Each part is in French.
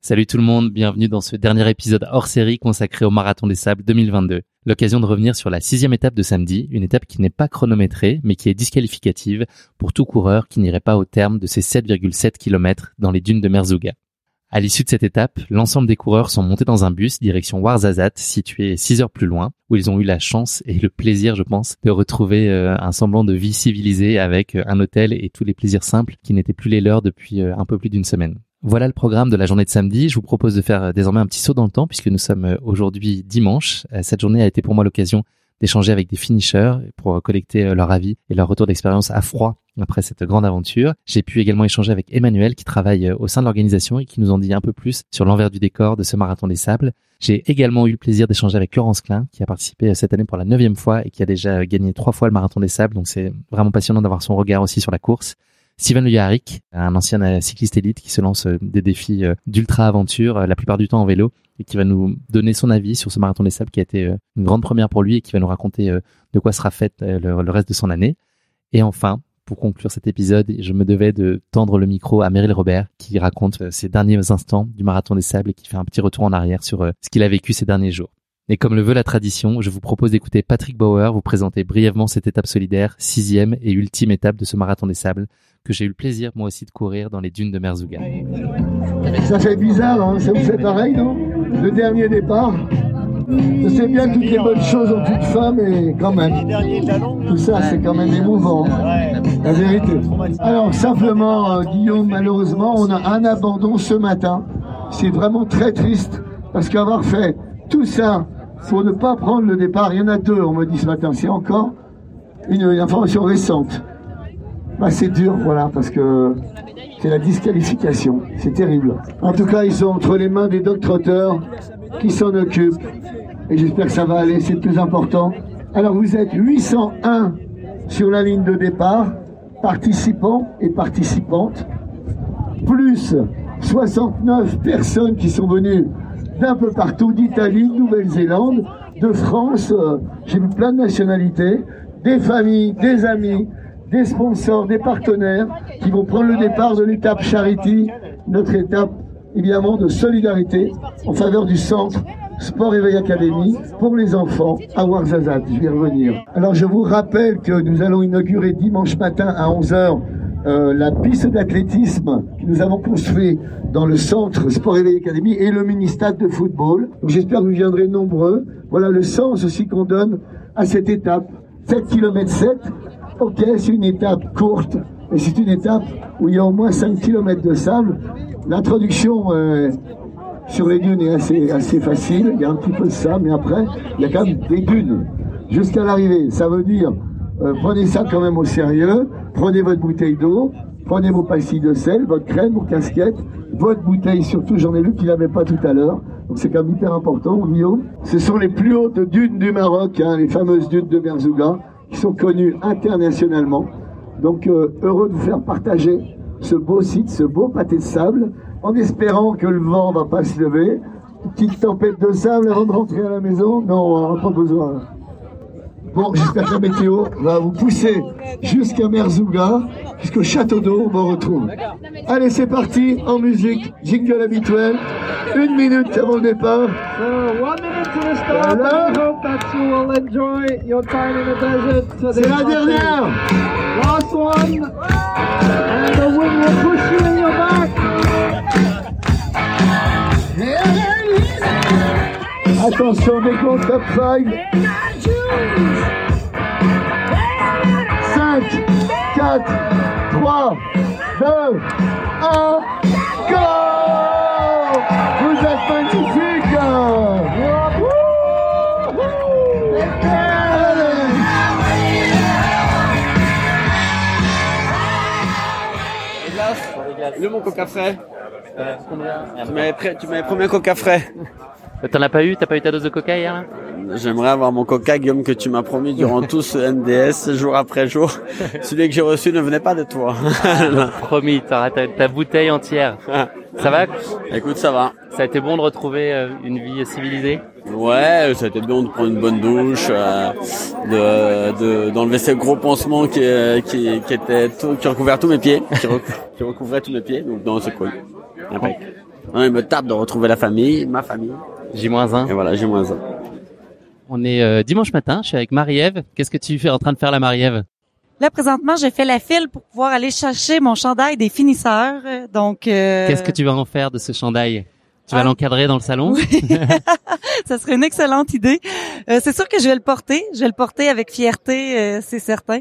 Salut tout le monde, bienvenue dans ce dernier épisode hors série consacré au Marathon des Sables 2022. L'occasion de revenir sur la sixième étape de samedi, une étape qui n'est pas chronométrée, mais qui est disqualificative pour tout coureur qui n'irait pas au terme de ses 7,7 km dans les dunes de Merzouga. À l'issue de cette étape, l'ensemble des coureurs sont montés dans un bus direction Ouarzazate, situé 6 heures plus loin, où ils ont eu la chance et le plaisir, je pense, de retrouver euh, un semblant de vie civilisée avec euh, un hôtel et tous les plaisirs simples qui n'étaient plus les leurs depuis euh, un peu plus d'une semaine. Voilà le programme de la journée de samedi. Je vous propose de faire désormais un petit saut dans le temps puisque nous sommes aujourd'hui dimanche. Cette journée a été pour moi l'occasion d'échanger avec des finishers pour collecter leur avis et leur retour d'expérience à froid après cette grande aventure. J'ai pu également échanger avec Emmanuel qui travaille euh, au sein de l'organisation et qui nous en dit un peu plus sur l'envers du décor de ce marathon des sables. J'ai également eu le plaisir d'échanger avec Laurence Klein qui a participé cette année pour la neuvième fois et qui a déjà gagné trois fois le marathon des sables. Donc c'est vraiment passionnant d'avoir son regard aussi sur la course. Steven Le un ancien euh, cycliste élite qui se lance euh, des défis d'ultra aventure, la plupart du temps en vélo, et qui va nous donner son avis sur ce marathon des sables qui a été une grande première pour lui et qui va nous raconter de quoi sera faite le reste de son année. Et enfin, pour conclure cet épisode, je me devais de tendre le micro à Meryl Robert qui raconte euh, ses derniers instants du marathon des sables et qui fait un petit retour en arrière sur euh, ce qu'il a vécu ces derniers jours. Et comme le veut la tradition, je vous propose d'écouter Patrick Bauer vous présenter brièvement cette étape solidaire, sixième et ultime étape de ce marathon des sables, que j'ai eu le plaisir moi aussi de courir dans les dunes de Merzouga. Ça fait bizarre, hein ça vous fait pareil, non? Le dernier départ, je sais bien que toutes les bonnes choses ont toute fin, mais quand même, tout ça, c'est quand même émouvant. La vérité. Alors, simplement, euh, Guillaume, malheureusement, on a un abandon ce matin. C'est vraiment très triste, parce qu'avoir fait tout ça pour ne pas prendre le départ, il y en a deux, on me dit ce matin. C'est encore une, information récente. Bah, c'est dur, voilà, parce que c'est la disqualification. C'est terrible. En tout cas, ils sont entre les mains des docteurs qui s'en occupent et j'espère que ça va aller, c'est le plus important. Alors vous êtes 801 sur la ligne de départ, participants et participantes, plus 69 personnes qui sont venues d'un peu partout, d'Italie, de Nouvelle-Zélande, de France, euh, j'ai vu plein de nationalités, des familles, des amis, des sponsors, des partenaires qui vont prendre le départ de l'étape Charity, notre étape évidemment de solidarité en faveur du centre Sport Éveil Académie pour les enfants à Ouarzazate. Je vais revenir. Alors je vous rappelle que nous allons inaugurer dimanche matin à 11h euh, la piste d'athlétisme que nous avons construit dans le centre Sport Éveil Académie et le mini-stade de football. J'espère que vous viendrez nombreux. Voilà le sens aussi qu'on donne à cette étape. 7 km 7. Ok, c'est une étape courte, mais c'est une étape où il y a au moins 5 km de sable. L'introduction euh, sur les dunes est assez, assez facile, il y a un petit peu de ça, mais après, il y a quand même des dunes jusqu'à l'arrivée. Ça veut dire, euh, prenez ça quand même au sérieux, prenez votre bouteille d'eau, prenez vos pastilles de sel, votre crème, vos casquettes, votre bouteille surtout, j'en ai vu qu'il n'avait pas tout à l'heure, donc c'est quand même hyper important, Guillaume. Ce sont les plus hautes dunes du Maroc, hein, les fameuses dunes de Merzouga, qui sont connues internationalement. Donc euh, heureux de vous faire partager ce beau site, ce beau pâté de sable en espérant que le vent va pas se lever. petite tempête de sable avant de rentrer à la maison? Non, on n'a pas besoin. Bon, j'espère que la météo va vous pousser jusqu'à Merzouga, jusqu'au château d'eau, on retrouve. Allez, c'est parti, en musique, jingle habituel, une minute avant le départ. So, one minute to the start, voilà. I hope that you will enjoy your time in the desert. C'est la dernière! Last one, and the wind will push you in your back. Yeah, yeah, yeah. Attention, décompte top 5. 5, 4, 3, 2, 1, go Vous êtes magnifiques Le mon coca frais. Prêt- tu m'avais promis un coca frais? T'en as pas eu? T'as pas eu ta dose de coca hier là? J'aimerais avoir mon coca, Guillaume, que tu m'as promis durant tout ce NDS, jour après jour. Celui que j'ai reçu ne venait pas de toi. Promis, t'auras ta, ta bouteille entière. Ça va? Écoute, ça va. Ça a été bon de retrouver euh, une vie civilisée? Ouais, ça a été bon de prendre une bonne douche, euh, de de- d'enlever ce gros pansement qui euh, qui, qui était tout, qui recouvrait tous mes pieds, qui, qui recouvrait tous mes pieds. Donc non, c'est cool. Impec. Non, il me tape de retrouver la famille, ma famille. J-1. Et voilà, j'ai moins un. On est euh, dimanche matin, je suis avec Marie-Ève. Qu'est-ce que tu fais en train de faire la Marie-Ève? Là, présentement, j'ai fait la file pour pouvoir aller chercher mon chandail des finisseurs. Donc, euh, Qu'est-ce que tu vas en faire de ce chandail? Tu vas Ah. l'encadrer dans le salon? Ça serait une excellente idée. Euh, c'est sûr que je vais le porter. Je vais le porter avec fierté, euh, c'est certain.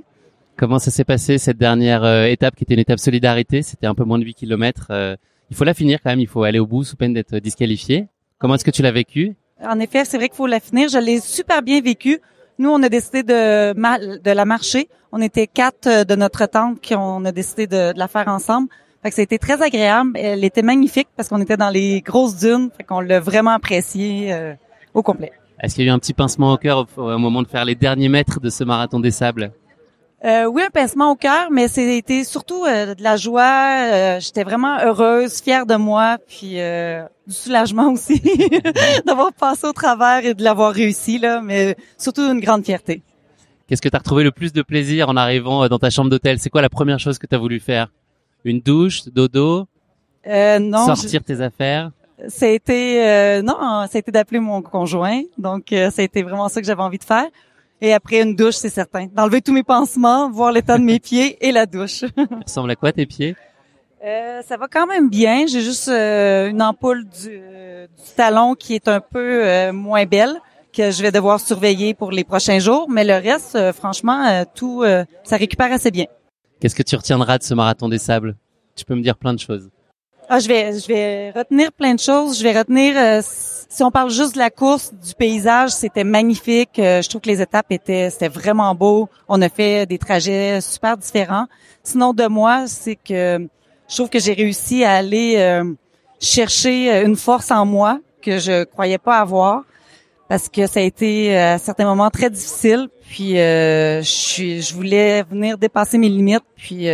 Comment ça s'est passé cette dernière euh, étape qui était une étape solidarité? C'était un peu moins de 8 kilomètres. euh, il faut la finir quand même, il faut aller au bout sous peine d'être disqualifié. Comment est-ce que tu l'as vécu? En effet, c'est vrai qu'il faut la finir. Je l'ai super bien vécu. Nous, on a décidé de, la marcher. On était quatre euh, de notre tente qui on a décidé de, de la faire ensemble. Fait que ça a été très agréable. Elle était magnifique parce qu'on était dans les grosses dunes. Fait qu'on l'a vraiment apprécié euh, au complet. Est-ce qu'il y a eu un petit pincement au cœur au, au moment de faire les derniers mètres de ce marathon des sables? Euh, oui, un pincement au cœur, mais c'était surtout euh, de la joie. Euh, J'étais vraiment heureuse, fière de moi, puis euh, du soulagement aussi d'avoir passé au travers et de l'avoir réussi là, mais surtout une grande fierté. Qu'est-ce que tu as retrouvé le plus de plaisir en arrivant euh, dans ta chambre d'hôtel? C'est quoi la première chose que tu as voulu faire? Une douche, dodo, Euh, non, sortir tes affaires? Euh, non, été d'appeler mon conjoint, donc euh, été vraiment ça que j'avais envie de faire. Et après une douche, c'est certain, d'enlever tous mes pansements, voir l'état de mes pieds et la douche. Ça ressemble à quoi tes pieds? Euh, ça va quand même bien. J'ai juste euh, une ampoule du, euh, du talon qui est un peu euh, moins belle que je vais devoir surveiller pour les prochains jours. Mais le reste, euh, franchement, tout, euh, ça récupère assez bien. Qu'est-ce que tu retiendras de ce marathon des sables? Tu peux me dire plein de choses. Ah, je vais, je vais retenir plein de choses. Je vais retenir, euh, si on parle juste de la course, du paysage, c'était magnifique. Euh, je trouve que les étapes étaient, c'était vraiment beau. On a fait des trajets super différents. Sinon, de moi, c'est que je trouve que j'ai réussi à aller euh, chercher euh, une force en moi que je croyais pas avoir parce que ça a été euh, à certains moments très difficile. Puis euh, je, suis, je voulais venir dépasser mes limites. Puis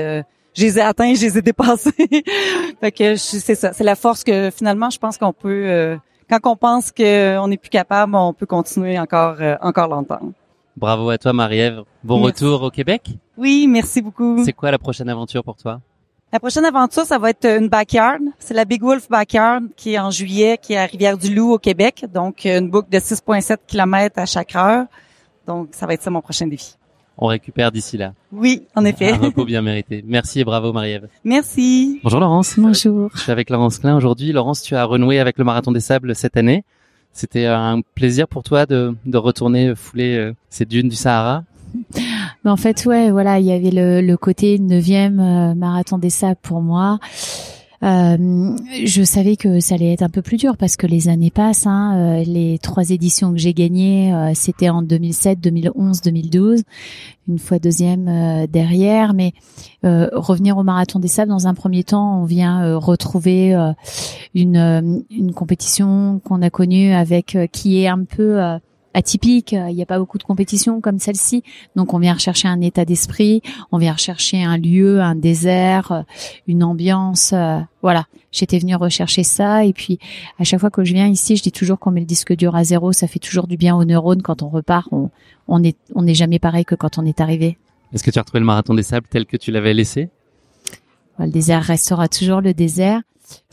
je les ai atteints, je les ai dépassés. fait que je- c'est ça, c'est la force que finalement je pense qu'on peut. euh, quand on pense qu'on n'est plus capable, on peut continuer encore euh, encore longtemps. Bravo à toi Marie-Ève. Bon Merci. retour au Québec. Oui, merci beaucoup. C'est quoi la prochaine aventure pour toi? La prochaine aventure, ça va être une backyard. C'est la Big Wolf Backyard qui est en juillet, qui est à Rivière-du-Loup au Québec. Donc, une boucle de 6,7 km à chaque heure. Donc, ça va être ça mon prochain défi. On récupère d'ici là. Oui, en effet. Un repos bien mérité. Merci et bravo Marie-Ève. Merci. Bonjour Laurence. Bonjour. Je suis avec Laurence Klein aujourd'hui. Laurence, tu as renoué avec le Marathon des Sables cette année. C'était un plaisir pour toi de, de retourner fouler euh, ces dunes du Sahara? Mais en fait, ouais, voilà, il y avait le, le côté neuvième euh, marathon des sables pour moi. Euh, je savais que ça allait être un peu plus dur parce que les années passent. Hein, euh, les trois éditions que j'ai gagnées, euh, c'était en 2007, 2011, 2012. Une fois deuxième euh, derrière. Mais euh, revenir au marathon des sables, dans un premier temps, on vient retrouver une, une compétition qu'on a connue avec qui est un peu atypique. Il n'y a pas beaucoup de compétitions comme celle-ci. Donc on vient rechercher un état d'esprit, on vient rechercher un lieu, un désert, euh, une ambiance. euh, voilà, j'étais venue rechercher ça. Et puis à chaque fois que je viens ici, je dis toujours qu'on met le disque dur à zéro. Ça fait toujours du bien aux neurones quand on repart. On, on est on n'est jamais pareil que quand on est arrivé. Est-ce que tu as retrouvé le Marathon des Sables tel que tu l'avais laissé? Voilà, le désert restera toujours le désert.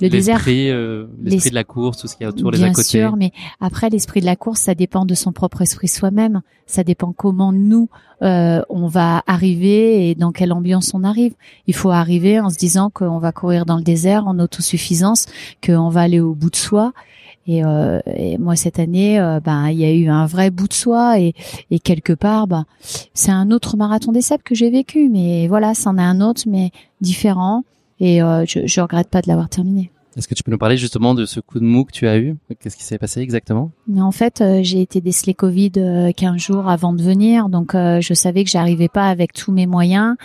Le désert L'esprit, euh, l'esprit l'es- de la course, tout ce qu'il y a autour, les Bien à côté. sûr, mais après l'esprit de la course, ça dépend de son propre esprit soi-même. Ça dépend comment nous euh, on va arriver et dans quelle ambiance on arrive. Il faut arriver en se disant qu'on va courir dans le désert en autosuffisance, qu'on va aller au bout de soi Et, euh, et moi cette année, euh, ben il y a eu un vrai bout de soi et, et quelque part, ben c'est un autre marathon des sables que j'ai vécu, mais voilà, c'en est un autre, mais différent. Et euh, je, je regrette pas de l'avoir terminé. Est-ce que tu peux nous parler justement de ce coup de mou que tu as eu? Qu'est-ce qui s'est passé exactement? En fait, euh, j'ai été décelée Covid euh, 15 jours avant de venir, donc euh, je savais que j'arrivais pas avec tous mes moyens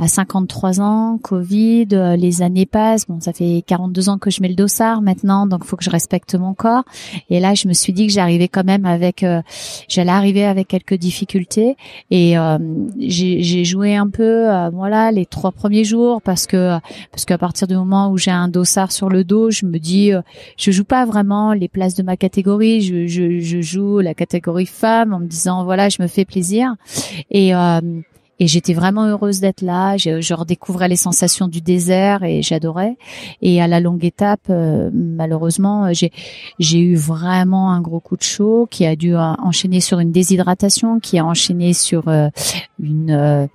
à 53 ans, Covid, euh, les années passent. Bon, ça fait 42 ans que je mets le dossard maintenant, donc faut que je respecte mon corps. Et là, je me suis dit que j'arrivais quand même avec, euh, j'allais arriver avec quelques difficultés. Et euh, j'ai joué un peu, euh, voilà, les trois premiers jours parce que parce qu'à partir du moment où j'ai un dossard sur le dos, je me dis, euh, je joue pas vraiment les places de ma catégorie. Je, je, je joue la catégorie femme en me disant, voilà, je me fais plaisir. Et et j'étais vraiment heureuse d'être là. Je, je redécouvrais les sensations du désert et j'adorais. Et à la longue étape, euh, malheureusement, j'ai j'ai eu vraiment un gros coup de chaud qui a dû euh, enchaîner sur une déshydratation, qui a enchaîné sur euh, une euh,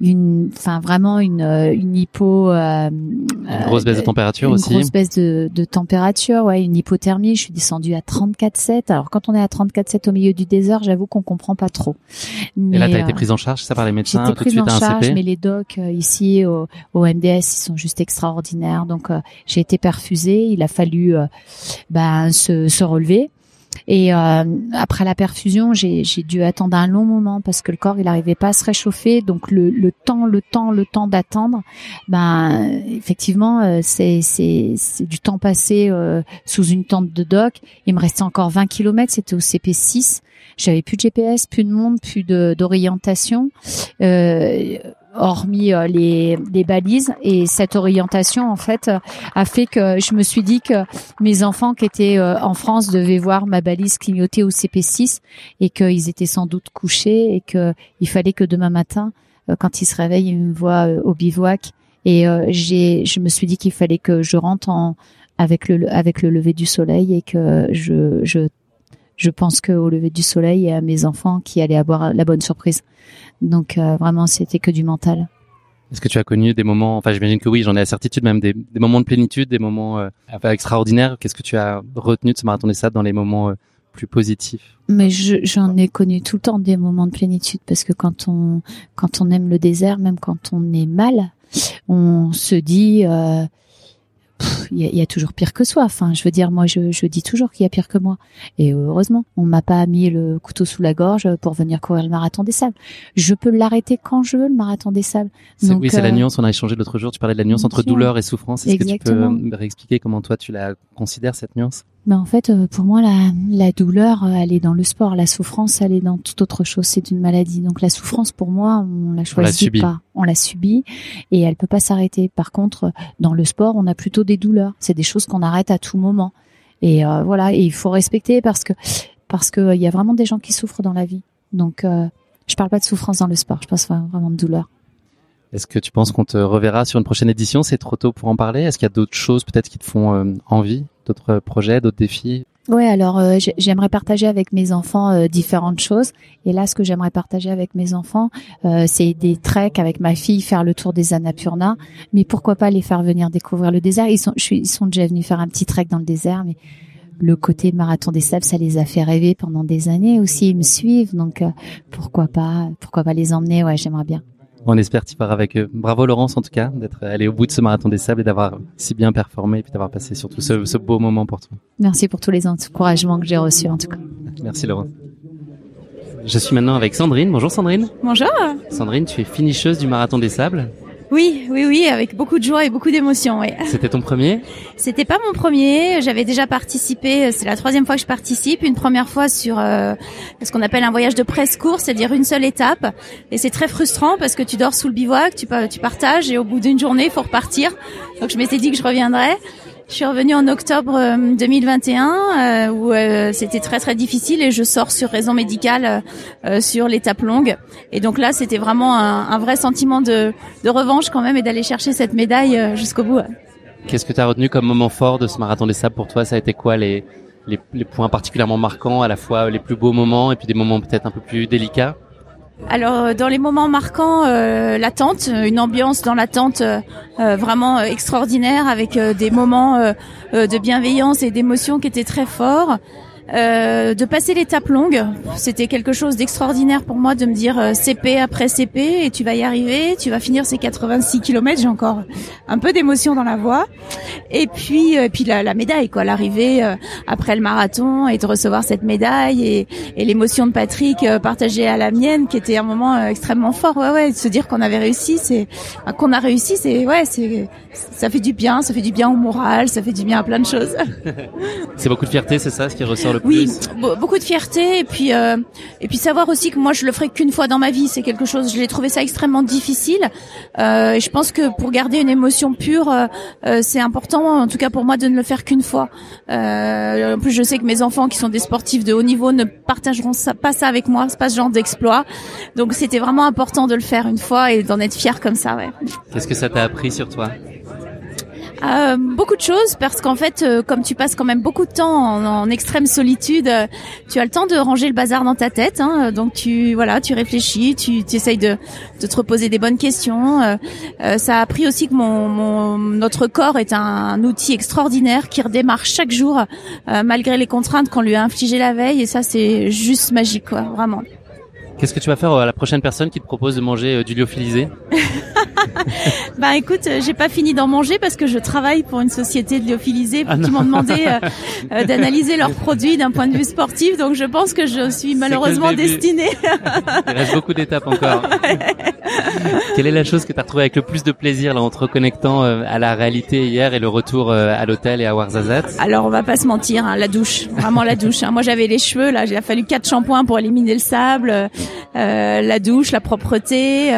une, enfin vraiment une euh, une hypo, euh, Une grosse baisse de température une aussi. grosse baisse de, de température, ouais, une hypothermie. Je suis descendue à 34,7. Alors quand on est à 34,7 au milieu du désert, j'avoue qu'on comprend pas trop. Et là, Mais, tu as été euh, prise en charge, ça par les médecins, tout de suite en à un charge, CP mais les docs euh, ici au, au MDS, ils sont juste extraordinaires. Donc euh, j'ai été perfusée. Il a fallu euh, ben, se, se relever. Et euh, après la perfusion, j'ai dû attendre un long moment parce que le corps il n'arrivait pas à se réchauffer. Donc le, le temps, le temps, le temps d'attendre, ben effectivement euh, c'est du temps passé euh, sous une tente de doc. Il me restait encore 20 kilomètres, c'était au CP6. J'avais plus de GPS, plus de monde, plus d'orientation. Euh, hormis euh, les, les balises. Et cette orientation en fait euh, a fait que je me suis dit que mes enfants qui étaient euh, en France devaient voir ma balise clignoter au CP6 et qu'ils étaient sans doute couchés et que il fallait que demain matin quand ils se réveillent ils me voient au bivouac. Et j'ai je me suis dit qu'il fallait que je rentre en avec le avec le lever du soleil et que je je je pense qu'au lever du soleil, il y a mes enfants qui allaient avoir la bonne surprise. Donc euh, vraiment, c'était que du mental. Est-ce que tu as connu des moments, enfin j'imagine que oui, j'en ai la certitude même, des, des moments de plénitude, des moments euh, enfin, extraordinaires. Qu'est-ce que tu as retenu de ce marathon des sables dans les moments euh, plus positifs? Mais je- j'en ai connu tout le temps des moments de plénitude parce que quand on quand on aime le désert, même quand on est mal, on se dit euh, il y, a, il y a toujours pire que soi. Enfin, je veux dire, moi, je, je dis toujours qu'il y a pire que moi. Et heureusement, on m'a pas mis le couteau sous la gorge pour venir courir le marathon des sables. Je peux l'arrêter quand je veux, le marathon des sables. Donc, Oui, c'est la euh, nuance. On a échangé l'autre jour. Tu parlais de la nuance bien entre sûr. douleur et souffrance. Est-ce que tu peux réexpliquer comment toi tu la considères cette nuance? Mais en fait, euh, pour moi, la, la douleur, euh, elle est dans le sport. La souffrance, elle est dans toute autre chose. C'est une maladie. Donc la souffrance, pour moi, on la choisit subit. pas. On la subit et elle peut pas s'arrêter. Par contre, dans le sport, on a plutôt des douleurs. C'est des choses qu'on arrête à tout moment. Et euh, voilà, et il faut respecter parce que parce que euh, il y a vraiment des gens qui souffrent dans la vie. Donc euh, je parle pas de souffrance dans le sport. Je parle vraiment de douleur. Est-ce que tu penses qu'on te reverra sur une prochaine édition? C'est trop tôt pour en parler. Est-ce qu'il y a d'autres choses peut-être qui te font euh, envie, d'autres projets, d'autres défis? Ouais, alors euh, j'ai- j'aimerais partager avec mes enfants euh, différentes choses. Et là, ce que j'aimerais partager avec mes enfants, euh, c'est des treks avec ma fille, faire le tour des Annapurna. Mais pourquoi pas les faire venir découvrir le désert? Ils sont, je suis, ils sont déjà venus faire un petit trek dans le désert, mais le côté marathon des sables, ça les a fait rêver pendant des années aussi. Ils me suivent, donc pourquoi pas, pourquoi pas les emmener? Ouais, j'aimerais bien. On espère t'y pars avec eux. Bravo Laurence en tout cas d'être allé au bout de ce marathon des sables et d'avoir si bien performé et puis d'avoir passé surtout ce, ce beau moment pour toi. Merci pour tous les encouragements que j'ai reçus en tout cas. Merci Laurence. Je suis maintenant avec Sandrine. Bonjour Sandrine. Bonjour. Sandrine, tu es finisheuse du marathon des sables. Oui, oui, oui, avec beaucoup de joie et beaucoup d'émotion. Oui. C'était ton premier C'était pas mon premier. J'avais déjà participé. C'est la troisième fois que je participe. Une première fois sur euh, ce qu'on appelle un voyage de presse court, c'est-à-dire une seule étape. Et c'est très frustrant parce que tu dors sous le bivouac, tu, tu partages et au bout d'une journée, il faut repartir. Donc je m'étais dit que je reviendrais. Je suis revenue en octobre euh, 2021 euh, où euh, c'était très très difficile et je sors sur raison médicale euh, sur l'étape longue. Et donc là, c'était vraiment un, un vrai sentiment de, de revanche quand même et d'aller chercher cette médaille euh, jusqu'au bout. Qu'est-ce que tu as retenu comme moment fort de ce marathon des sables pour toi? Ça a été quoi les, les, les points particulièrement marquants, à la fois les plus beaux moments et puis des moments peut-être un peu plus délicats? Alors dans les moments marquants, euh, la tente, une ambiance dans la tente euh, vraiment extraordinaire avec des moments de bienveillance et d'émotion qui étaient très forts. Euh, de passer l'étape longue. C'était quelque chose d'extraordinaire pour moi de me dire euh, CP après CP et tu vas y arriver, tu vas finir ces 86 km. J'ai encore un peu d'émotion dans la voix. Et puis, euh, puis la, médaille, quoi, l'arrivée après le marathon et de recevoir cette médaille et, et l'émotion de Patrick partagée à la mienne, qui était un moment extrêmement fort. Ouais, ouais, de se dire qu'on avait réussi, c'est qu'on a réussi, c'est ouais, c'est ça fait du bien, ça fait du bien au moral, ça fait du bien à plein de choses. c'est beaucoup de fierté, c'est ça, ce qui ressort oui, beaucoup de fierté et puis euh, et puis savoir aussi que moi je le ferai qu'une fois dans ma vie, c'est quelque chose. Je l'ai trouvé ça extrêmement difficile. Euh, et je pense que pour garder une émotion pure, euh, euh, c'est important, en tout cas pour moi, de ne le faire qu'une fois. Euh, en plus, je sais que mes enfants qui sont des sportifs de haut niveau ne partageront ça, pas ça avec moi, c'est pas ce genre d'exploit. Donc c'était vraiment important de le faire une fois et d'en être fier comme ça. Ouais. Qu'est-ce que ça t'a appris sur toi? Euh, beaucoup de choses parce qu'en fait, euh, comme tu passes quand même beaucoup de temps en, extrême solitude, euh, tu as le temps de ranger le bazar dans ta tête. Hein, donc tu voilà, tu réfléchis, tu, tu essayes de, de, te reposer des bonnes questions. ça a appris aussi que mon, mon notre corps est un, outil extraordinaire qui redémarre chaque jour malgré les contraintes qu'on lui a infligées la veille. Et ça, c'est juste magique, quoi, vraiment. Qu'est-ce que tu vas faire à la prochaine personne qui te propose de manger du lyophilisé? bah écoute, euh, j'ai pas fini d'en manger parce que je travaille pour une société de lyophilisés ah qui m'ont demandé euh, euh, d'analyser leurs produits d'un point de vue sportif. Donc je pense que je suis malheureusement destinée. Il reste beaucoup d'étapes encore. Quelle est la chose que tu as retrouvée avec le plus de plaisir là en te reconnectant à la réalité hier et le retour à l'hôtel et à Warzazat Alors on va pas se mentir, hein, la douche, vraiment la douche. Hein. Moi j'avais les cheveux là, j'ai fallu quatre shampoings pour éliminer le sable, la douche, la propreté,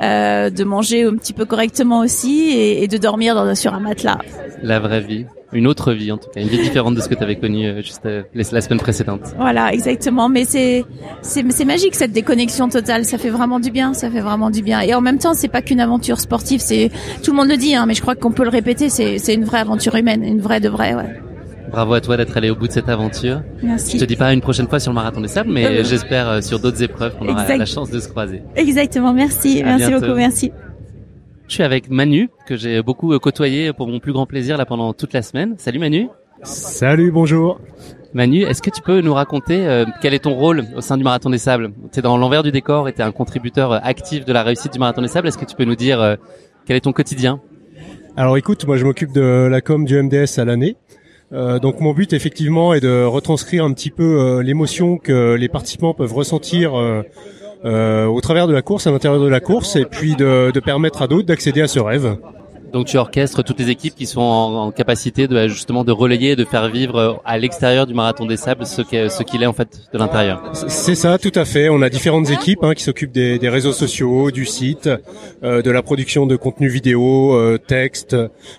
de manger un petit peu correctement aussi et, de dormir dans, sur un matelas. La vraie vie. Une autre vie en tout cas, une vie différente de ce que tu avais connu euh, juste euh, la semaine précédente. Voilà, exactement. Mais c'est c'est magique cette déconnexion totale. Ça fait vraiment du bien. Ça fait vraiment du bien. Et en même temps, c'est pas qu'une aventure sportive. C'est tout le monde le dit, hein, mais je crois qu'on peut le répéter. C'est c'est une vraie aventure humaine, une vraie de vraie. Ouais. Bravo à toi d'être allé au bout de cette aventure. Merci. Je te dis pas une prochaine fois sur le marathon des sables, mais euh, j'espère sur d'autres épreuves qu'on aura la chance de se croiser. Exactement. Merci. merci beaucoup. Merci. Je suis avec Manu, que j'ai beaucoup euh, côtoyé pour mon plus grand plaisir là pendant toute la semaine. Salut Manu. Salut, bonjour. Manu, est-ce que tu peux nous raconter euh, quel est ton rôle au sein du Marathon des Sables? Tu es dans l'envers du décor et tu es un contributeur euh, actif de la réussite du Marathon des Sables. Est-ce que tu peux nous dire quel est ton quotidien? Alors écoute, moi je m'occupe de la com du MDS à l'année. donc mon but effectivement est de retranscrire un petit peu l'émotion que les participants peuvent ressentir euh, au travers de la course, à l'intérieur de la course, et puis de, de permettre à d'autres d'accéder à ce rêve. Donc tu orchestres toutes les équipes qui sont en, capacité de justement de relayer, de faire vivre euh, à l'extérieur du marathon des sables ce qu'il est en fait de l'intérieur. C'est ça, tout à fait. On a différentes équipes hein, qui s'occupent des, des, réseaux sociaux, du site, euh, de la production de contenu vidéo, euh, texte,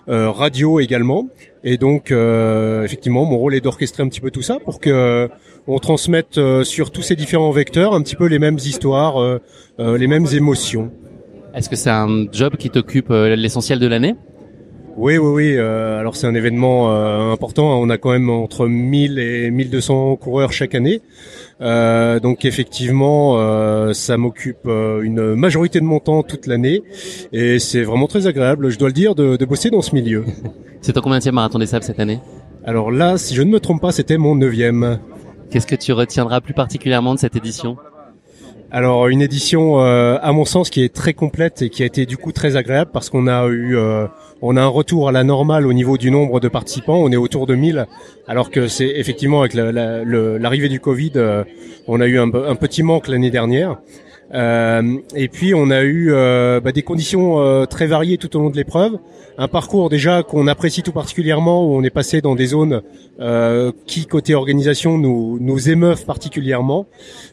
euh, radio également. Et donc effectivement, mon rôle est d'orchestrer un petit peu tout ça pour que on transmette sur tous ces différents vecteurs un petit peu les mêmes histoires, les mêmes émotions. Est-ce que c'est un job qui t'occupe euh, l'essentiel de l'année? Oui, oui, oui. Euh, alors c'est un événement euh, important. On a quand même entre 1000 et 1200 coureurs chaque année. donc effectivement, ça m'occupe une majorité de mon temps toute l'année. Et c'est vraiment très agréable, je dois le dire, de, de bosser dans ce milieu. c'est ton combien de marathon des sables cette année? Alors là, si je ne me trompe pas, c'était mon neuvième. Qu'est-ce que tu retiendras plus particulièrement de cette édition? Alors une édition euh, à mon sens qui est très complète et qui a été du coup très agréable parce qu'on a eu euh, on a un retour à la normale au niveau du nombre de participants, on est autour de 1000 alors que c'est effectivement avec l'arrivée du Covid, euh, on a eu un, un petit manque l'année dernière. Euh, et puis on a eu euh, bah, des conditions euh, très variées tout au long de l'épreuve. Un parcours déjà qu'on apprécie tout particulièrement, où on est passé dans des zones qui côté organisation nous nous émeuvent particulièrement.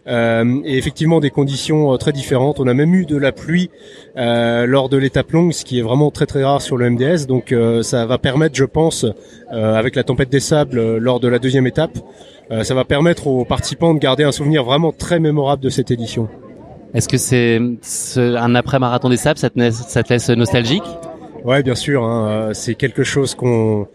et effectivement des conditions très différentes. On a même eu de la pluie lors de l'étape longue, ce qui est vraiment très très rare sur le MDS. Donc ça va permettre, je pense, avec la tempête des sables lors de la deuxième étape, ça va permettre aux participants de garder un souvenir vraiment très mémorable de cette édition. Est-ce que c'est un après-marathon des sables, ça te, ça te laisse nostalgique? Ouais, bien sûr. Hein, euh, c'est quelque chose qu'on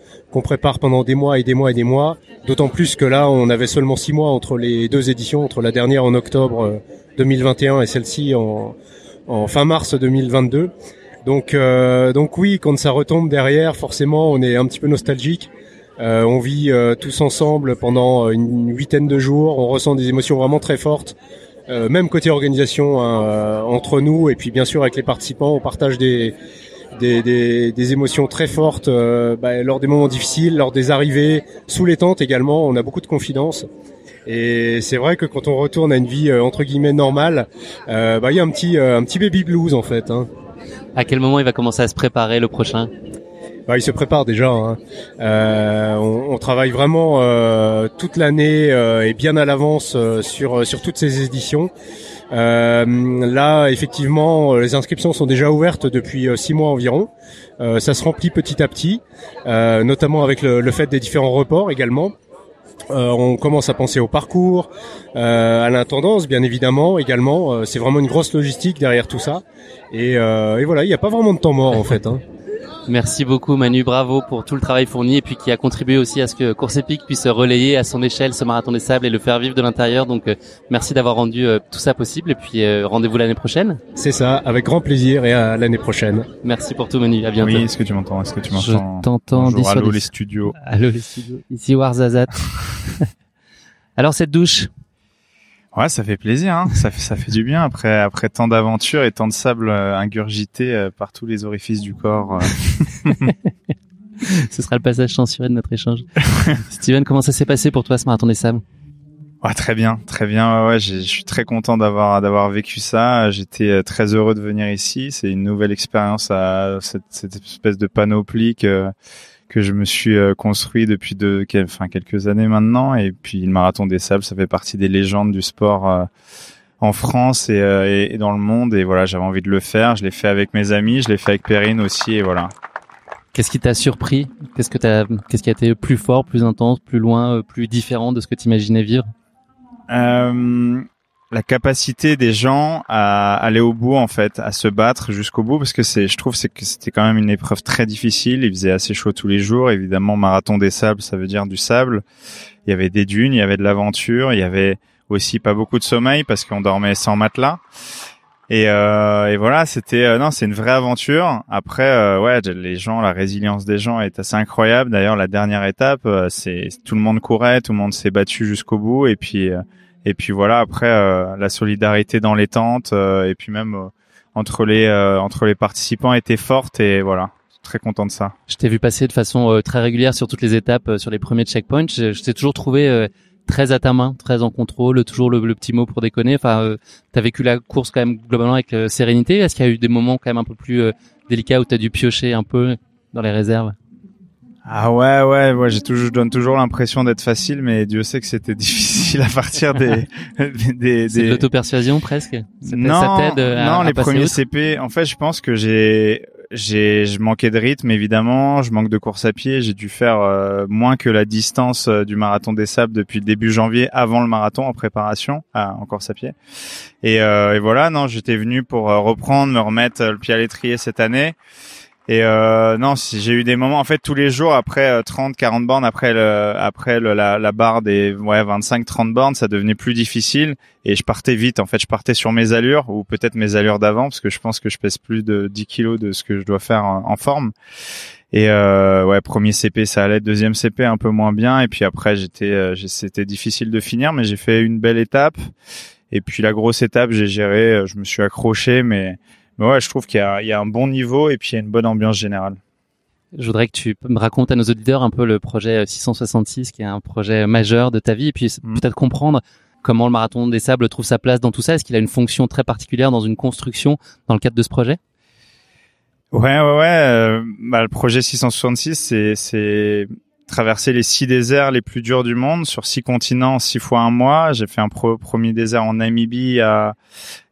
prépare pendant des mois et des mois et des mois. D'autant plus que là, on avait seulement six mois entre les deux éditions, entre la dernière en octobre 2021 et celle-ci en, en fin mars 2022. Donc, euh, donc oui, quand ça retombe derrière, forcément, on est un petit peu nostalgique. Euh, on vit euh, tous ensemble pendant une huitaine de jours. On ressent des émotions vraiment très fortes, euh, même côté organisation hein, euh, entre nous et puis bien sûr avec les participants, on partage des des, émotions très fortes bah, lors des moments difficiles, lors des arrivées, sous les tentes également. On a beaucoup de confidences. Et c'est vrai que quand on retourne à une vie entre guillemets normale, bah, il y a un petit un petit baby blues en fait. Hein. À quel moment il va commencer à se préparer le prochain? Bah, il se prépare déjà. Hein. Euh, on, on, travaille vraiment euh, toute l'année euh, et bien à l'avance euh, sur sur toutes ces éditions. Euh, là, effectivement, les inscriptions sont déjà ouvertes depuis six mois environ. ça se remplit petit à petit, notamment avec le, le, fait des différents reports également. on commence à penser au parcours, à l'intendance, bien évidemment, également. c'est vraiment une grosse logistique derrière tout ça. Et, et voilà, il n'y a pas vraiment de temps mort en fait. Hein. Merci beaucoup Manu, bravo pour tout le travail fourni et puis qui a contribué aussi à ce que Course Épique puisse relayer à son échelle ce marathon des sables et le faire vivre de l'intérieur. Donc euh, merci d'avoir rendu euh, tout ça possible et puis euh, rendez-vous l'année prochaine. C'est ça, avec grand plaisir et à l'année prochaine. Merci pour tout Manu, à bientôt. Oui, est-ce que tu m'entends? Est-ce que tu m'entends? Je t'entends. Allô les studios. Allô les studios. Ici Warzazat. Alors cette douche, Ouais, ça fait plaisir, hein. ça fait ça fait du bien après après tant d'aventures et tant de sable euh, ingurgité euh, par tous les orifices du corps. Euh. Ce sera le passage censuré de notre échange. Steven, comment ça s'est passé pour toi ce marathon des sables? Ouais, très bien, très bien. Ouais, ouais je suis très content d'avoir d'avoir vécu ça. J'étais très heureux de venir ici. C'est une nouvelle expérience à cette, cette espèce de panoplie que que je me suis euh, construit depuis de, enfin, quelques années maintenant. Et puis le marathon des sables, ça fait partie des légendes du sport euh, en France euh, et, et, dans le monde. Et voilà, j'avais envie de le faire. Je l'ai fait avec mes amis, je l'ai fait avec Perrine aussi. Et voilà. Qu'est-ce qui t'a surpris? Qu'est-ce que t'as Qu'est-ce qui a été plus fort, plus intense, plus loin, plus différent de ce que tu imaginais vivre? Euh, la capacité des gens à aller au bout en fait, à se battre jusqu'au bout parce que c'est je trouve c'est que c'était quand même une épreuve très difficile, il faisait assez chaud tous les jours, évidemment marathon des sables, ça veut dire du sable. Il y avait des dunes, il y avait de l'aventure, il y avait aussi pas beaucoup de sommeil parce qu'on dormait sans matelas. Et, euh, et voilà, c'était euh, non, c'est une vraie aventure. Après, euh, ouais, les gens, la résilience des gens est assez incroyable. D'ailleurs, la dernière étape, euh, c'est tout le monde courait, tout le monde s'est battu jusqu'au bout, et puis et puis voilà, après euh, la solidarité dans les tentes euh, et puis même euh, entre les entre les participants était forte et voilà, très content de ça. Je t'ai vu passer de façon très régulière sur toutes les étapes, sur les premiers checkpoints. Je, t'ai toujours trouvé très à ta main, très en contrôle, toujours le, le petit mot pour déconner. Enfin, euh, t'as vécu la course quand même globalement avec sérénité. Est-ce qu'il y a eu des moments quand même un peu plus délicats où t'as dû piocher un peu dans les réserves? Ah ouais ouais ouais j'ai toujours je donne toujours l'impression d'être facile mais Dieu sait que c'était difficile à partir des des, des, C'est de l'auto-persuasion presque? Non ça non les premiers CP en fait je pense que j'ai j'ai je manquais de rythme évidemment, je manque de course à pied, j'ai dû faire euh, moins que la distance euh, du marathon des sables depuis le début janvier avant le marathon en préparation ah, en course à pied. Et, euh, et voilà, non, j'étais venu pour reprendre, me remettre le pied à l'étrier cette année. Et euh, non, si j'ai eu des moments, en fait, tous les jours après 30, euh, 40 bornes, après le, après le, la, la, barre des ouais 25, 30 bornes, ça devenait plus difficile et je partais vite. En fait, je partais sur mes allures ou peut-être mes allures d'avant parce que je pense que je pèse plus de 10 kilos de ce que je dois faire en, forme. Et euh, ouais, premier CP ça allait, deuxième CP un peu moins bien et puis après j'étais, euh, c'était difficile de finir, mais j'ai fait une belle étape. Et puis la grosse étape, j'ai géré, euh, je me suis accroché, mais mais ouais, je trouve qu'il y, y a, un bon niveau et puis il y a une bonne ambiance générale. Je voudrais que tu me racontes à nos auditeurs un peu le projet 666, qui est un projet majeur de ta vie, et puis mm. peut-être comprendre comment le marathon des sables trouve sa place dans tout ça. Est-ce qu'il a une fonction très particulière dans une construction dans le cadre de ce projet? Ouais, ouais, ouais. Euh, bah, le projet 666, c'est, c'est traverser les six déserts les plus durs du monde sur six continents, six fois un mois. J'ai fait un premier désert en Namibie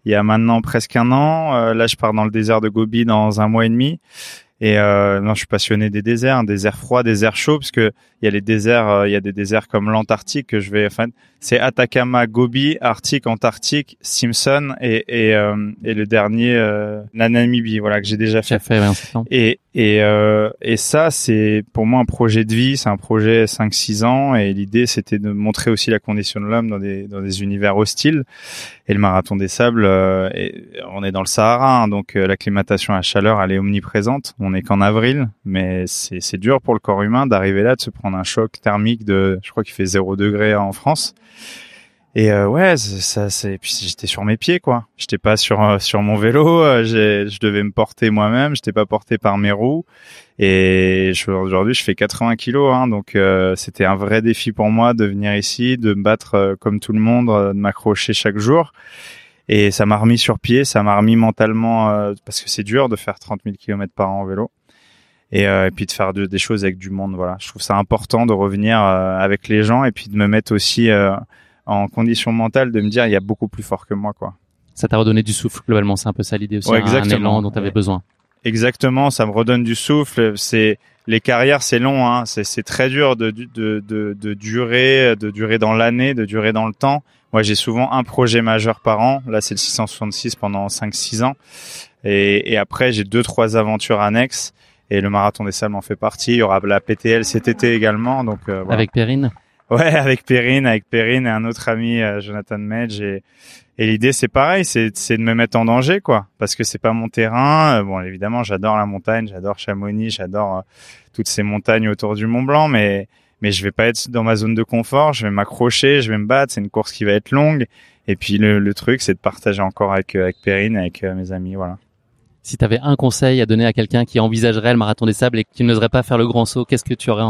il y a maintenant presque un an. Euh, là, je pars dans le désert de Gobi dans un mois et demi. Et euh, non, je suis passionné des déserts, des airs froids, des airs chauds, parce que il y a les déserts, euh, il y a des déserts comme l'Antarctique que je vais. Enfin, c'est Atacama, Gobi, Arctique, Antarctique, Simpson et et, euh, et le dernier euh, la Namibie, voilà que j'ai déjà fait. fait et et euh, et ça c'est pour moi un projet de vie, c'est un projet 5-6 ans et l'idée c'était de montrer aussi la condition de l'homme dans des dans des univers hostiles. Et le marathon des sables, et on est dans le Sahara, hein, donc l'acclimatation à chaleur elle est omniprésente. On est qu'en avril, mais c'est c'est dur pour le corps humain d'arriver là, de se prendre un choc thermique de, je crois qu'il fait 0 degré en France. Et euh, ouais, ça c'est puis j'étais sur mes pieds quoi. J'étais pas sur euh, sur mon vélo, euh, je devais me porter moi-même, j'étais pas porté par mes roues et aujourd'hui je fais 80 kilos hein, donc c'était un vrai défi pour moi de venir ici, de me battre comme tout le monde, de m'accrocher chaque jour. Et ça m'a remis sur pied, ça m'a remis mentalement parce que c'est dur de faire 30 000 km par an en vélo et, euh, et puis de faire des choses avec du monde. Voilà, je trouve ça important de revenir euh, avec les gens et puis de me mettre aussi euh, en condition mentale de me dire il y a beaucoup plus fort que moi, quoi. Ça t'a redonné du souffle globalement, c'est un peu ça l'idée aussi, ouais, exactement. un élan dont tu avais besoin. Exactement, ça me redonne du souffle. C'est les carrières, c'est long, hein. c'est très dur de, de, de, de durer, de durer dans l'année, de durer dans le temps. Moi, j'ai souvent un projet majeur par an. Là, c'est le 666 pendant 5-6 ans. Et, et après, j'ai deux, trois aventures annexes et le marathon des Salles en fait partie. Il y aura la PTL cet été également. Donc euh, voilà. avec Perrine? Ouais, avec Perrine, avec Perrine et un autre ami, euh, Jonathan Medge. Et, et l'idée, c'est pareil, c'est, de me mettre en danger, quoi, parce que c'est pas mon terrain. Euh, bon, évidemment, j'adore la montagne, j'adore Chamonix, j'adore toutes ces montagnes autour du Mont Blanc, mais mais je vais pas être dans ma zone de confort. Je vais m'accrocher, je vais me battre. C'est une course qui va être longue. Et puis le, le truc, c'est de partager encore avec avec Perrine, avec mes amis, voilà si tu avais un conseil à donner à quelqu'un qui envisagerait le marathon des sables et qui n'oserait pas faire le grand saut, qu'est-ce que tu aurais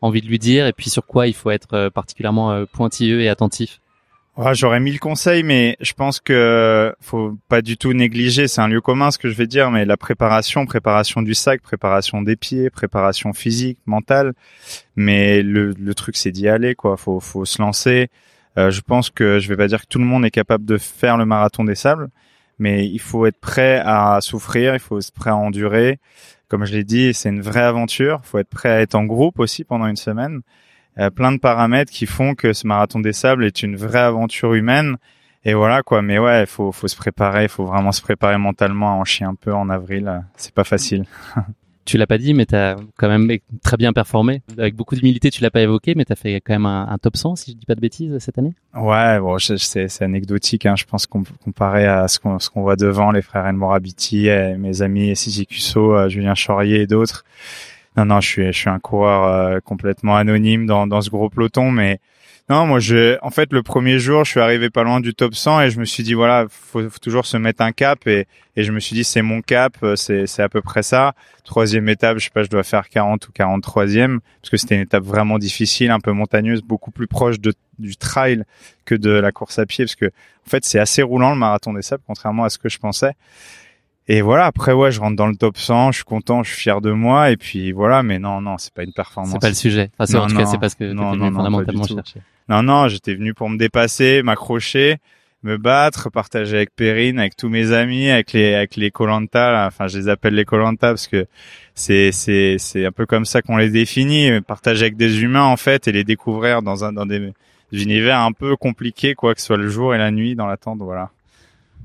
envie de lui dire et puis sur quoi il faut être euh, particulièrement euh, pointilleux et attentif ouais, J'aurais mille conseils, mais je pense que faut pas du tout négliger. C'est un lieu commun ce que je vais dire, mais la préparation, préparation du sac, préparation des pieds, préparation physique, mentale. Mais le, le truc c'est d'y aller, quoi. Faut, faut se lancer. Euh, je pense que je vais pas dire que tout le monde est capable de faire le marathon des sables, mais il faut être prêt à souffrir, il faut être prêt à endurer. Comme je l'ai dit, c'est une vraie aventure. Faut être prêt à être en groupe aussi pendant une semaine. A plein de paramètres qui font que ce marathon des sables est une vraie aventure humaine. Et voilà quoi. Mais ouais, faut, faut se préparer. Faut vraiment se préparer mentalement à en chier un peu en avril. C'est pas facile. tu l'as pas dit, mais tu as quand même très bien performé. Avec beaucoup d'humilité, tu l'as pas évoqué, mais tu as fait quand même un, top 100, si je dis pas de bêtises, cette année. Ouais, bon, c'est anecdotique. Hein. Je pense qu'on comparé à ce qu'on voit devant, les frères Morabiti, mes amis Sisi Cusso, euh, Julien Chaurier et d'autres. Non, non, je suis, un coureur euh, complètement anonyme dans ce gros peloton, mais non, moi, je, en fait, le premier jour, je suis arrivé pas loin du top 100 et je me suis dit, voilà, faut, faut toujours se mettre un cap et, et je me suis dit, c'est mon cap, euh, c'est, c'est à peu près ça. Troisième étape, je sais pas, je dois faire 40 ou 43e parce que c'était une étape vraiment difficile, un peu montagneuse, beaucoup plus proche de, du trail que de la course à pied parce que, en fait, c'est assez roulant le marathon des sables, contrairement à ce que je pensais. Et voilà, après ouais, je rentre dans le top 100, je suis content, je suis fier de moi et puis voilà, mais non non, c'est pas une performance. C'est pas le sujet. Enfin, en tout cas, c'est parce que non, non, fondamentalement chercher. Non non, j'étais venu pour me dépasser, m'accrocher, me battre, partager avec Perrine, avec tous mes amis, avec les avec les Colanta, enfin je les appelle les Colanta parce que c'est c'est c'est un peu comme ça qu'on les définit, partager avec des humains en fait et les découvrir dans un dans des univers un peu compliqués quoi que ce soit le jour et la nuit dans l'attente, voilà.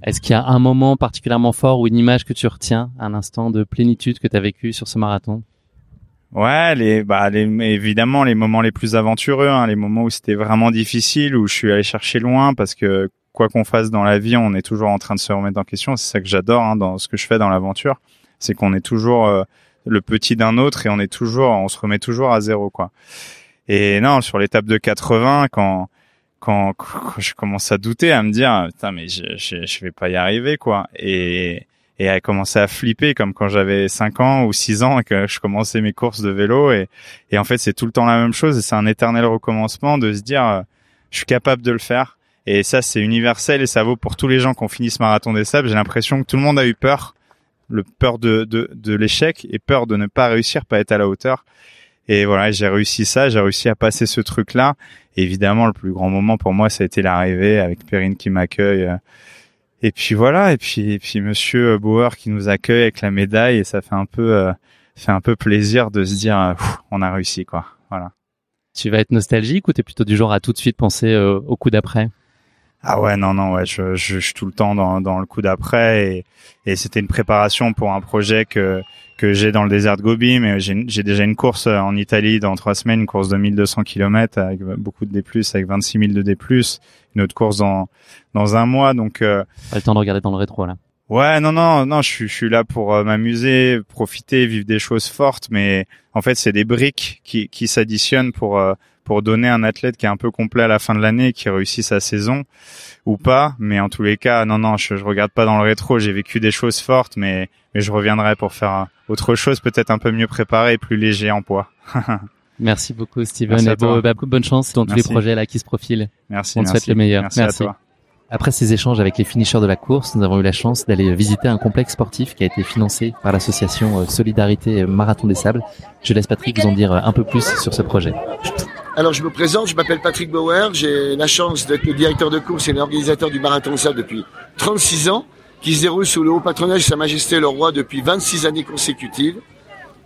Est-ce qu'il y a un moment particulièrement fort ou une image que tu retiens, un instant de plénitude que tu as vécu sur ce marathon? Ouais, les, bah, les, évidemment les moments les plus aventureux, hein, les moments où c'était vraiment difficile, où je suis allé chercher loin, parce que quoi qu'on fasse dans la vie, on est toujours en train de se remettre en question. C'est ça que j'adore hein, dans ce que je fais dans l'aventure, c'est qu'on est toujours euh, le petit d'un autre et on est toujours, on se remet toujours à zéro, quoi. Et non, sur l'étape de 80, quand quand, quand, je commence à douter, à me dire, putain, mais je, je, je vais pas y arriver, quoi. Et, et à commencer à flipper comme quand j'avais 5 ans ou 6 ans et que je commençais mes courses de vélo et, et en fait c'est tout le temps la même chose et c'est un éternel recommencement de se dire euh, je suis capable de le faire et ça c'est universel et ça vaut pour tous les gens qui ont fini ce marathon des sables j'ai l'impression que tout le monde a eu peur le peur de, de, de l'échec et peur de ne pas réussir pas être à la hauteur et voilà, j'ai réussi ça, j'ai réussi à passer ce truc-là. Évidemment, le plus grand moment pour moi, ça a été l'arrivée avec Perrine qui m'accueille. Et puis voilà, et puis et puis Monsieur Bauer qui nous accueille avec la médaille, et ça fait un peu, euh, fait un peu plaisir de se dire on a réussi quoi. Voilà. Tu vas être nostalgique ou t'es plutôt du genre à tout de suite penser au coup d'après? Ah ouais, non, non, ouais, je, je, suis tout le temps dans, dans le coup d'après et, et c'était une préparation pour un projet que que j'ai dans le désert de Gobi, mais j'ai déjà une course en Italie dans trois semaines, une course de 1200 km avec beaucoup de D+, avec 26 000 de D+, une autre course dans dans un mois, donc. Euh, Pas le temps de regarder dans le rétro là. Ouais, non, non, non, je suis, je suis là pour euh, m'amuser, profiter, vivre des choses fortes, mais en fait, c'est des briques qui, qui s'additionnent pour euh, pour donner un athlète qui est un peu complet à la fin de l'année, qui réussit sa saison ou pas. Mais en tous les cas, non, non, je, je regarde pas dans le rétro. J'ai vécu des choses fortes, mais, mais je reviendrai pour faire autre chose, peut-être un peu mieux préparé et plus léger en poids. Merci beaucoup, Steven. et bah, bonne chance dans tous les projets là qui se profilent. Merci. On te souhaite le meilleur. Merci, À toi. Après ces échanges avec les finishers de la course, nous avons eu la chance d'aller visiter un complexe sportif qui a été financé par l'association euh, Solidarité Marathon des Sables. Je laisse Patrick vous en dire un peu plus sur ce projet. Alors je me présente, je m'appelle Patrick Bauer, j'ai la chance d'être le directeur de course et l'organisateur du Marathon Sable depuis 36 ans, qui se déroule sous le haut patronage de Sa Majesté le Roi depuis 26 années consécutives.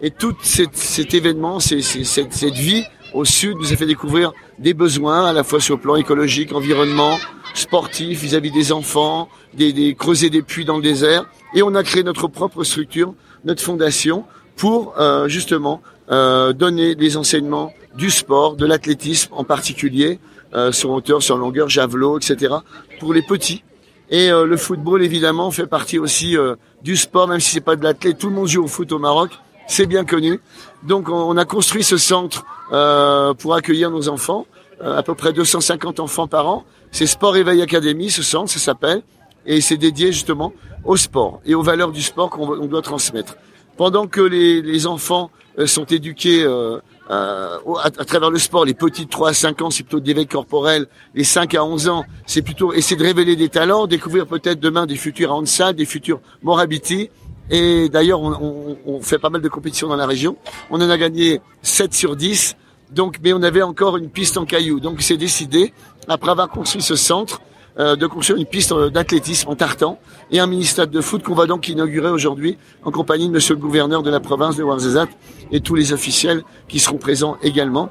Et tout cet événement, cette vie au sud nous a fait découvrir des besoins à la fois sur le plan écologique, environnement, sportif, vis-à-vis des enfants, des, des, creuser des puits dans le désert. Et on a créé notre propre structure, notre fondation, pour euh, justement euh, donner des enseignements du sport, de l'athlétisme en particulier, euh, sur hauteur, sur longueur, javelot, etc. pour les petits. Et euh, le football évidemment fait partie aussi euh, du sport, même si c'est pas de l'athlète. Tout le monde joue au foot au Maroc, c'est bien connu. Donc on, a construit ce centre euh, pour accueillir nos enfants, à peu près 250 enfants par an. C'est Sport Éveil Academy, ce centre, ça s'appelle, et c'est dédié justement au sport et aux valeurs du sport qu'on doit transmettre. Pendant que les, les enfants sont éduqués euh, euh, à, travers le sport, les petits de 3 à 5 ans, c'est plutôt d'éveil corporel. Les 5 à 11 ans, c'est plutôt essayer de révéler des talents, découvrir peut-être demain des futurs Hansa, des futurs Morabiti. Et d'ailleurs, on, on, on, fait pas mal de compétitions dans la région. On en a gagné 7 sur 10. Donc, mais on avait encore une piste en cailloux. Donc, c'est décidé, après avoir construit ce centre, euh, de construire une piste euh, d'athlétisme en tartan et un mini-stade de foot qu'on va donc inaugurer aujourd'hui en compagnie de monsieur le gouverneur de la province de Ouarzazate et tous les officiels qui seront présents également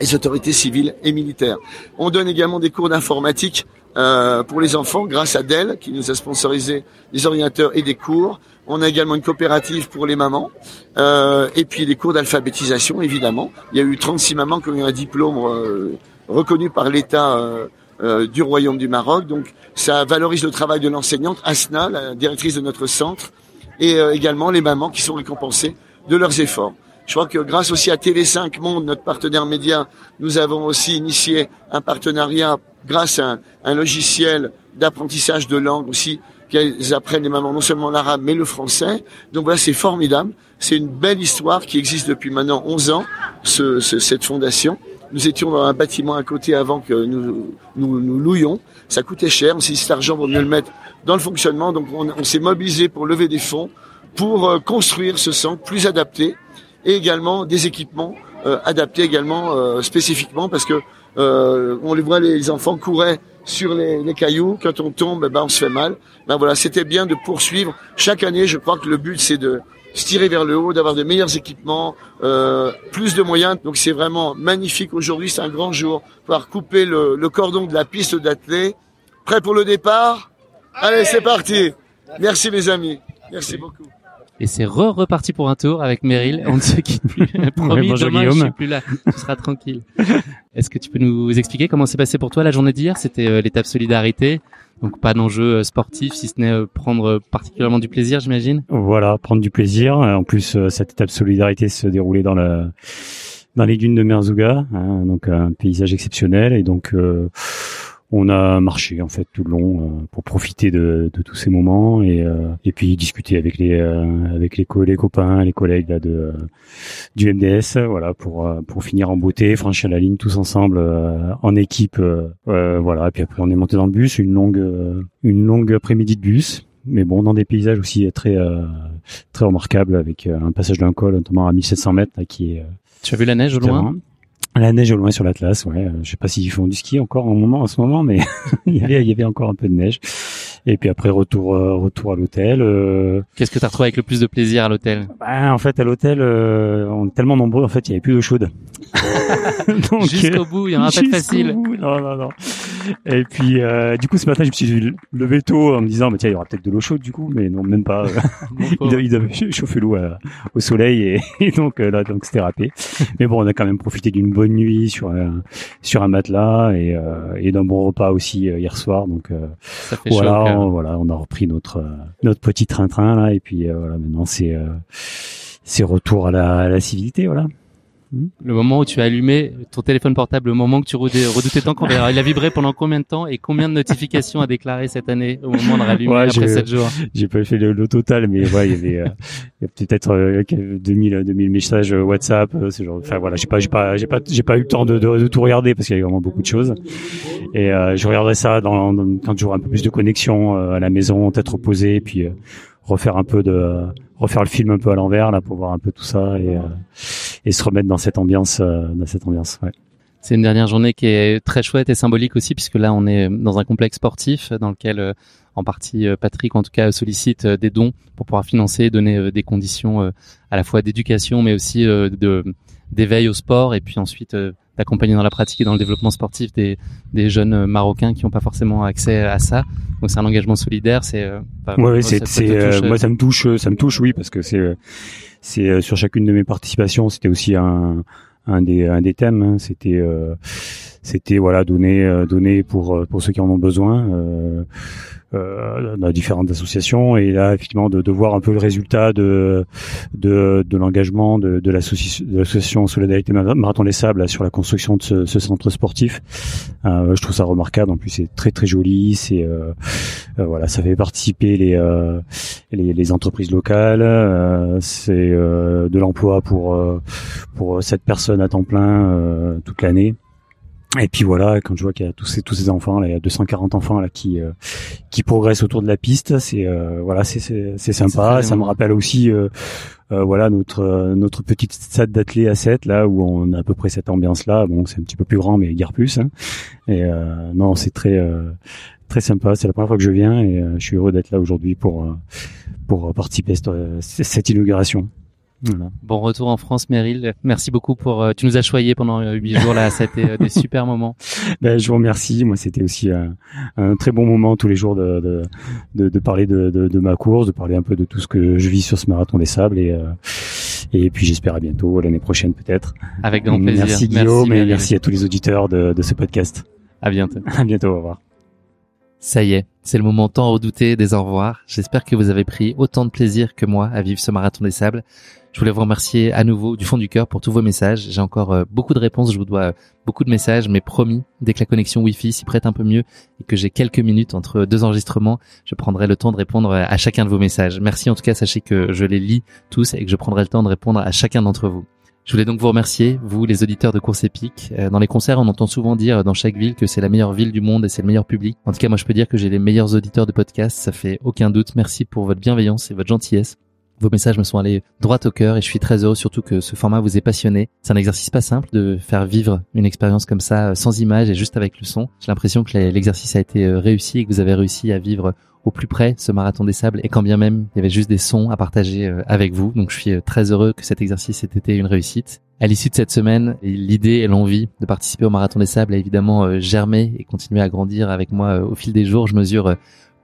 les autorités civiles et militaires. On donne également des cours d'informatique euh, pour les enfants grâce à Dell qui nous a sponsorisé des ordinateurs et des cours. On a également une coopérative pour les mamans euh, et puis des cours d'alphabétisation évidemment. Il y a eu 36 mamans qui ont eu un diplôme euh, reconnu par l'État euh, euh, du Royaume du Maroc. Donc ça valorise le travail de l'enseignante Asna, la directrice de notre centre, et également les mamans qui sont récompensées de leurs efforts. Je crois que grâce aussi à TV5 Monde, notre partenaire média, nous avons aussi initié un partenariat grâce à un, logiciel d'apprentissage de langue aussi, qu'elles apprennent les mamans non seulement l'arabe mais le français. Donc voilà, c'est formidable. C'est une belle histoire qui existe depuis maintenant 11 ans, ce, cette fondation. Nous étions dans un bâtiment à côté avant que nous nous, nous louions. Ça coûtait cher. On s'est dit cet argent vaut mieux le mettre dans le fonctionnement. Donc on, on s'est mobilisé pour lever des fonds pour euh, construire ce centre plus adapté et également des équipements euh, adaptés également euh, spécifiquement parce que on les voit les enfants couraient sur les, cailloux quand on tombe eh ben on se fait mal ben voilà c'était bien de poursuivre chaque année je crois que le but c'est de se tirer vers le haut, d'avoir de meilleurs équipements, euh, plus de moyens. Donc c'est vraiment magnifique aujourd'hui, c'est un grand jour. Pouvoir couper le, cordon de la piste d'athlée. Prêt pour le départ? Allez, c'est parti. Merci mes amis. Merci beaucoup. Et c'est re reparti pour un tour avec Meryl. On ne se quitte plus. Promis, demain, je suis plus là. Tu seras tranquille. Est-ce que tu peux nous expliquer comment s'est passé pour toi la journée d'hier? C'était euh, l'étape solidarité. Donc pas d'enjeu euh, sportif, si ce n'est euh, prendre particulièrement du plaisir, j'imagine. Voilà, prendre du plaisir. En plus, cette étape solidarité se déroulait dans la dans les dunes de Merzouga, hein, donc un paysage exceptionnel. Et donc on a marché en fait tout le long euh, pour profiter de, de, tous ces moments et, euh, et puis discuter avec les euh, avec les, les, copains, les collègues là, de du MDS, voilà pour pour finir en beauté, franchir la ligne tous ensemble en équipe, voilà. Et puis après on est monté dans le bus, une longue une longue après-midi de bus, mais bon dans des paysages aussi très très remarquables avec un passage d'un col notamment à 1700 mètres là, qui est tu as vu la neige au loin? La neige au loin sur l'Atlas, ouais. Je sais pas s'ils font du ski encore en moment, en ce moment, mais il, y avait, il y avait encore un peu de neige. Et puis après retour euh, retour à l'hôtel. Euh... Qu'est-ce que tu as retrouvé avec le plus de plaisir à l'hôtel? Bah, En fait, à l'hôtel, euh, on est tellement nombreux, en fait, il y avait plus d'eau chaude. Jusqu'au bout, il y en a pas facile. Non, non, non. Et puis, euh, du coup, ce matin, je me suis levé tôt en me disant, bah, tiens, il y aura peut-être de l'eau chaude, du coup, mais non, même pas. il, devait chauffer l'eau au soleil et, donc là, donc c'était râpé. mais bon, on a quand même profité d'une bonne nuit sur un, sur un matelas et, et d'un bon repas aussi hier soir. Donc voilà, on, voilà, on a repris notre notre petit train-train là, et puis voilà, maintenant c'est c'est retour à la, à la civilité, voilà. Hmm. Le moment où tu as allumé ton téléphone portable, le moment que tu redoutais tant qu'on verra, il a vibré pendant combien de temps et combien de notifications a déclaré cette année au moment de rallumer après 7 jours? J'ai pas fait le, total, mais ouais, il y avait, euh, peut-être euh, 2000, 2000 messages euh, WhatsApp, euh, ce genre. Enfin voilà, j'ai pas, j'ai pas, j'ai pas, j'ai pas eu le temps de, de, de tout regarder parce qu'il y avait vraiment beaucoup de choses. Et euh, je regarderai ça dans, dans, quand j'aurai un peu plus de connexion à la maison, peut-être reposé, puis refaire un peu de refaire le film un peu à l'envers là pour voir un peu tout ça et, euh, et se remettre dans cette ambiance euh, dans cette ambiance ouais. C'est une dernière journée qui est très chouette et symbolique aussi puisque là on est dans un complexe sportif dans lequel euh, en partie Patrick en tout cas sollicite des dons pour pouvoir financer donner des conditions à la fois d'éducation mais aussi de d'éveil au sport et puis ensuite d'accompagner dans la pratique et dans le développement sportif des, des jeunes Marocains qui n'ont pas forcément accès à ça. Donc c'est un engagement solidaire. C'est euh, ouais, c'est euh, moi ça me touche, ça me touche, oui, parce que c'est euh, c'est sur chacune de mes participations, c'était aussi un un des un des thèmes. Hein. c'était c'était voilà donner donner pour pour ceux qui en ont besoin euh, dans différentes associations et là effectivement de, de, voir un peu le résultat de de, de l'engagement de, de l'association Solidarité Marathon des Sables sur la construction de ce, ce centre sportif. Euh, je trouve ça remarquable. En plus, c'est très très joli. C'est euh, euh voilà, ça fait participer les euh, les, les, entreprises locales. Euh, c'est de l'emploi pour pour cette personne à temps plein toute l'année. Et puis voilà, quand je vois qu'il y a tous ces tous ces enfants là, il y a 240 enfants là qui euh, qui progressent autour de la piste, c'est euh, voilà, c'est c'est sympa. Ça me rappelle aussi euh, voilà notre notre petite stade d'athlée à 7 là où on a à peu près cette ambiance là. Bon, c'est un petit peu plus grand mais guère plus. Hein. Et non, c'est très très sympa. C'est la première fois que je viens et je suis heureux d'être là aujourd'hui pour pour participer à cette inauguration. Bon retour en France, Meryl. Merci beaucoup pour. Euh, tu nous as choyé pendant euh, huit jours là. C'était euh, des super moments. Ben, je vous remercie. Moi, c'était aussi un très bon moment tous les jours de de, de, de parler de, de, de, ma course, de parler un peu de tout ce que je vis sur ce marathon des sables et et puis j'espère à bientôt l'année prochaine peut-être. Avec grand plaisir. Merci Guillaume merci, et merci à tous les auditeurs de, de ce podcast. À bientôt. À bientôt. Au revoir. Ça y est, c'est le moment tant redouté des au revoir. J'espère que vous avez pris autant de plaisir que moi à vivre ce marathon des sables. Je voulais vous remercier à nouveau du fond du cœur pour tous vos messages. J'ai encore euh, beaucoup de réponses, je vous dois euh, beaucoup de messages, mais promis, dès que la connexion Wi-Fi s'y prête un peu mieux et que j'ai quelques minutes entre deux enregistrements, je prendrai le temps de répondre à chacun de vos messages. Merci en tout cas, sachez que je les lis tous et que je prendrai le temps de répondre à chacun d'entre vous. Je voulais donc vous remercier, vous les auditeurs de course épique. Euh, dans les concerts, on entend souvent dire dans chaque ville que c'est la meilleure ville du monde et c'est le meilleur public. En tout cas, moi je peux dire que j'ai les meilleurs auditeurs de podcast, ça fait aucun doute. Merci pour votre bienveillance et votre gentillesse. Vos messages me sont allés droit au cœur et je suis très heureux surtout que ce format vous ait passionné. C'est un exercice pas simple de faire vivre une expérience comme ça euh, sans image et juste avec le son. J'ai l'impression que l'exercice a été euh, réussi et que vous avez réussi à vivre au plus près ce marathon des sables et quand bien même il y avait juste des sons à partager euh, avec vous. Donc je suis très heureux que cet exercice ait été une réussite. À l'issue de cette semaine, l'idée et l'envie de participer au marathon des sables a évidemment germé et continué à grandir avec moi au fil des jours. Je mesure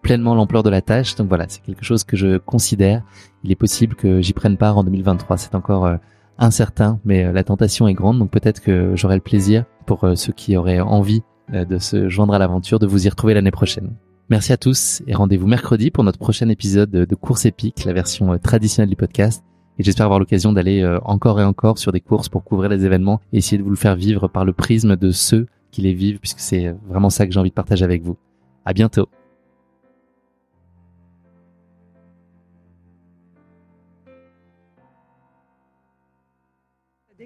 pleinement l'ampleur de la tâche. Donc voilà, c'est quelque chose que je considère. Il est possible que j'y prenne part en 2023. C'est encore euh, incertain, mais euh, la tentation est grande. Donc peut-être que j'aurai le plaisir pour euh, ceux qui auraient envie de se joindre à l'aventure de vous y retrouver l'année prochaine. Merci à tous et rendez-vous mercredi pour notre prochain épisode de Course épique, la version traditionnelle du podcast. Et j'espère avoir l'occasion d'aller encore et encore sur des courses pour couvrir les événements et essayer de vous le faire vivre par le prisme de ceux qui les vivent, puisque c'est vraiment ça que j'ai envie de partager avec vous. À bientôt.